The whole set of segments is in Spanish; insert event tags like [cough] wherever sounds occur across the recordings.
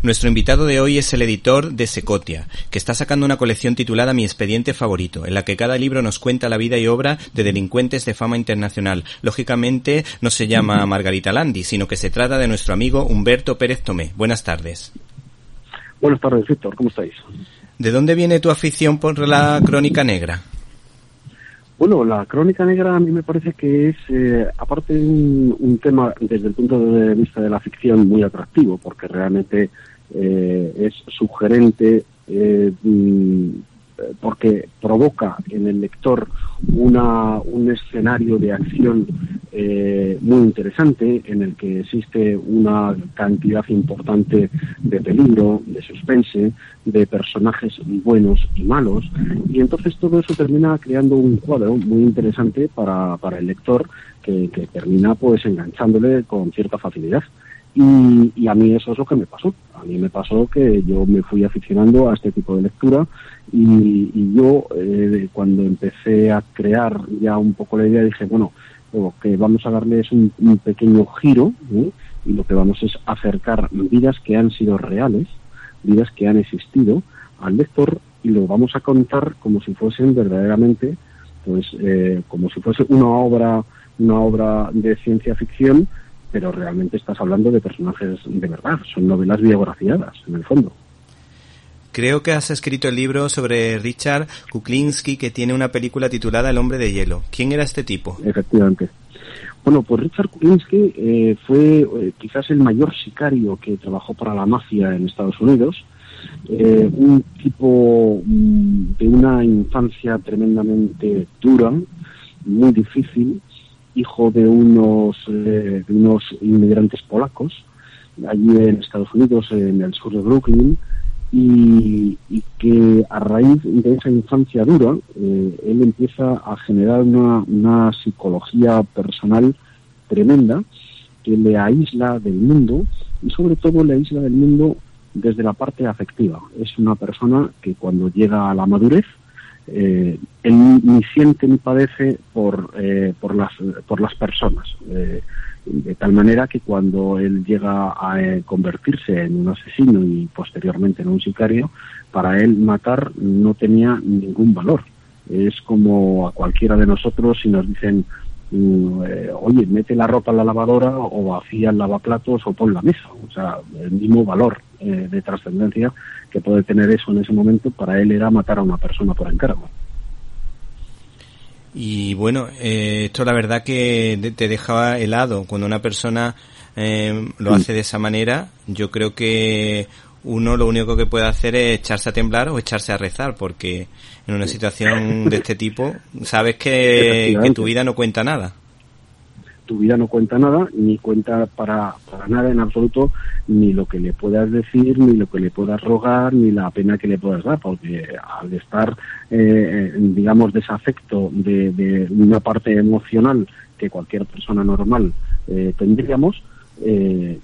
Nuestro invitado de hoy es el editor de Secotia, que está sacando una colección titulada Mi expediente favorito, en la que cada libro nos cuenta la vida y obra de delincuentes de fama internacional. Lógicamente no se llama Margarita Landi, sino que se trata de nuestro amigo Humberto Pérez Tomé. Buenas tardes. Buenas tardes, Víctor. ¿Cómo estáis? ¿De dónde viene tu afición por la crónica negra? Bueno, la crónica negra a mí me parece que es, eh, aparte un, un, tema desde el punto de vista de la ficción muy atractivo, porque realmente eh, es sugerente, eh, mm, porque provoca en el lector una, un escenario de acción eh, muy interesante en el que existe una cantidad importante de peligro, de suspense, de personajes buenos y malos, y entonces todo eso termina creando un cuadro muy interesante para, para el lector que, que termina pues enganchándole con cierta facilidad. Y, y, a mí eso es lo que me pasó. A mí me pasó que yo me fui aficionando a este tipo de lectura y, yo eh, cuando empecé a crear ya un poco la idea dije, bueno, lo que vamos a darle es un, un pequeño giro y lo que vamos es acercar vidas que han sido reales, vidas que han existido al lector y lo vamos a contar como si fuesen verdaderamente, pues eh, como si fuese una obra, una obra de ciencia ficción pero realmente estás hablando de personajes de verdad, son novelas biografiadas, en el fondo. Creo que has escrito el libro sobre Richard Kuklinski, que tiene una película titulada El hombre de hielo. ¿Quién era este tipo? Efectivamente. Bueno, pues Richard Kuklinski eh, fue eh, quizás el mayor sicario que trabajó para la mafia en Estados Unidos. Eh, un tipo mm, de una infancia tremendamente dura, muy difícil, hijo de unos, eh, de unos inmigrantes polacos, allí en Estados Unidos, en el sur de Brooklyn, y, que a raíz de esa infancia dura, eh, él empieza a generar una, una psicología personal tremenda que le aísla del mundo y sobre todo le aísla del mundo desde la parte afectiva. Es una persona que cuando llega a la madurez, eh, él ni siente ni padece por, eh, por, las, por las personas. Eh, de tal manera que cuando él llega a eh, convertirse en un asesino y posteriormente en un sicario, para él matar no tenía ningún valor. Es como a cualquiera de nosotros si nos dicen, mm, eh, oye, mete la ropa en la lavadora o vacía el lavaplatos o pon la mesa. O sea, el mismo valor de trascendencia que puede tener eso en ese momento, para él era matar a una persona por encargo. Y bueno, eh, esto la verdad que te dejaba helado. Cuando una persona eh, lo hace de esa manera, yo creo que uno lo único que puede hacer es echarse a temblar o echarse a rezar, porque en una situación de este tipo [laughs] sabes que, que tu vida no cuenta nada tu vida no cuenta nada, ni cuenta para, para nada en absoluto, ni lo que le puedas decir, ni lo que le puedas rogar, ni la pena que le puedas dar, porque al estar, eh, digamos, desafecto de, de, una parte emocional que cualquier persona normal eh, tendríamos, eh,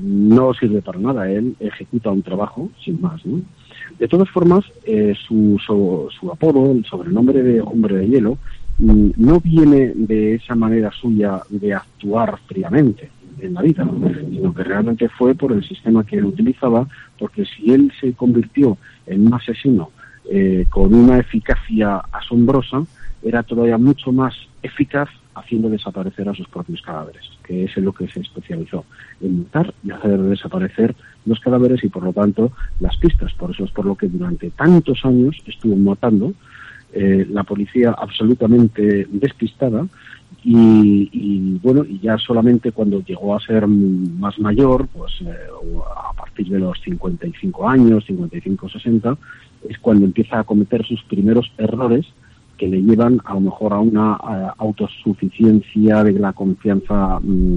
no sirve para nada. Él ejecuta un trabajo sin más. ¿no? De todas formas, eh, su, su, su apodo, el sobrenombre de hombre de hielo, no viene de esa manera suya de actuar fríamente en la vida, sino que realmente fue por el sistema que él utilizaba, porque si él se convirtió en un asesino eh, con una eficacia asombrosa, era todavía mucho más eficaz haciendo desaparecer a sus propios cadáveres, que es en lo que se especializó, en matar y hacer desaparecer los cadáveres y por lo tanto las pistas. Por eso es por lo que durante tantos años estuvo matando eh, la policía absolutamente despistada y, y, bueno, y ya solamente cuando llegó a ser más mayor, pues eh, a partir de los 55 años, 55, 60, es cuando empieza a cometer sus primeros errores que le llevan a lo mejor a una a autosuficiencia de la confianza mmm,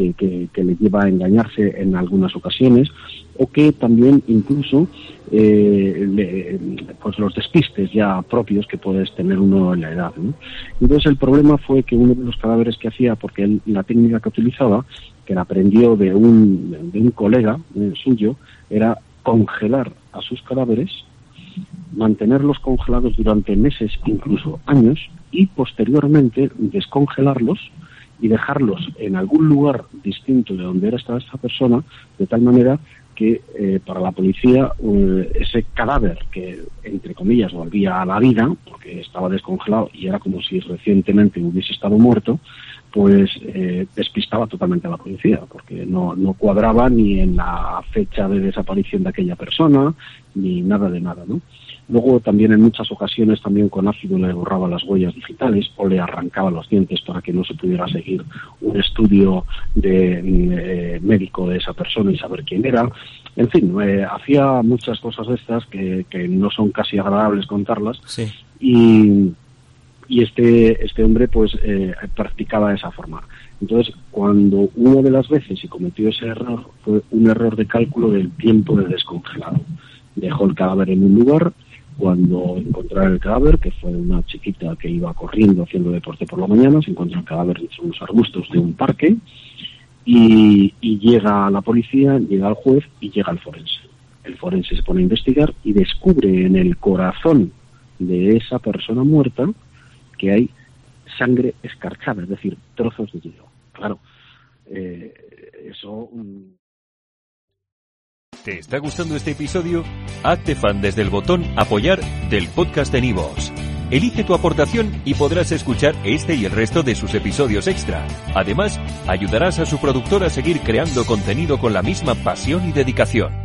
que, que, que, le lleva a engañarse en algunas ocasiones o que también incluso eh, le, pues los despistes ya propios que puedes tener uno en la edad. ¿no? Entonces el problema fue que uno de los cadáveres que hacía, porque él, la técnica que utilizaba, que la aprendió de un, de un colega eh, suyo, era congelar a sus cadáveres, mantenerlos congelados durante meses, incluso años, y posteriormente descongelarlos y dejarlos en algún lugar distinto de donde era esta, persona, de tal manera que eh, para la policía eh, ese cadáver que, entre comillas, volvía a la vida, porque estaba descongelado y era como si recientemente hubiese estado muerto, pues eh, despistaba totalmente a la policía, porque no, no cuadraba ni en la fecha de desaparición de aquella persona, ni nada de nada, ¿no? Luego también en muchas ocasiones también con ácido le borraba las huellas digitales o le arrancaba los dientes para que no se pudiera seguir un estudio de, eh, médico de esa persona y saber quién era. En fin, eh, hacía muchas cosas de estas que, que, no son casi agradables contarlas. Sí. Y, y este, este hombre pues eh, practicaba de esa forma. Entonces, cuando una de las veces se cometió ese error, fue un error de cálculo del tiempo de descongelado. Dejó el cadáver en un lugar, cuando encontraron el cadáver, que fue una chiquita que iba corriendo haciendo deporte por la mañana, se encuentra el cadáver entre unos arbustos de un parque y, y llega la policía, llega el juez y llega el forense. El forense se pone a investigar y descubre en el corazón de esa persona muerta que hay sangre escarchada, es decir, trozos de hielo. Claro, eh, eso... Um... ¿Te está gustando este episodio? Hazte fan desde el botón apoyar del podcast de Nivos. Elige tu aportación y podrás escuchar este y el resto de sus episodios extra. Además, ayudarás a su productor a seguir creando contenido con la misma pasión y dedicación.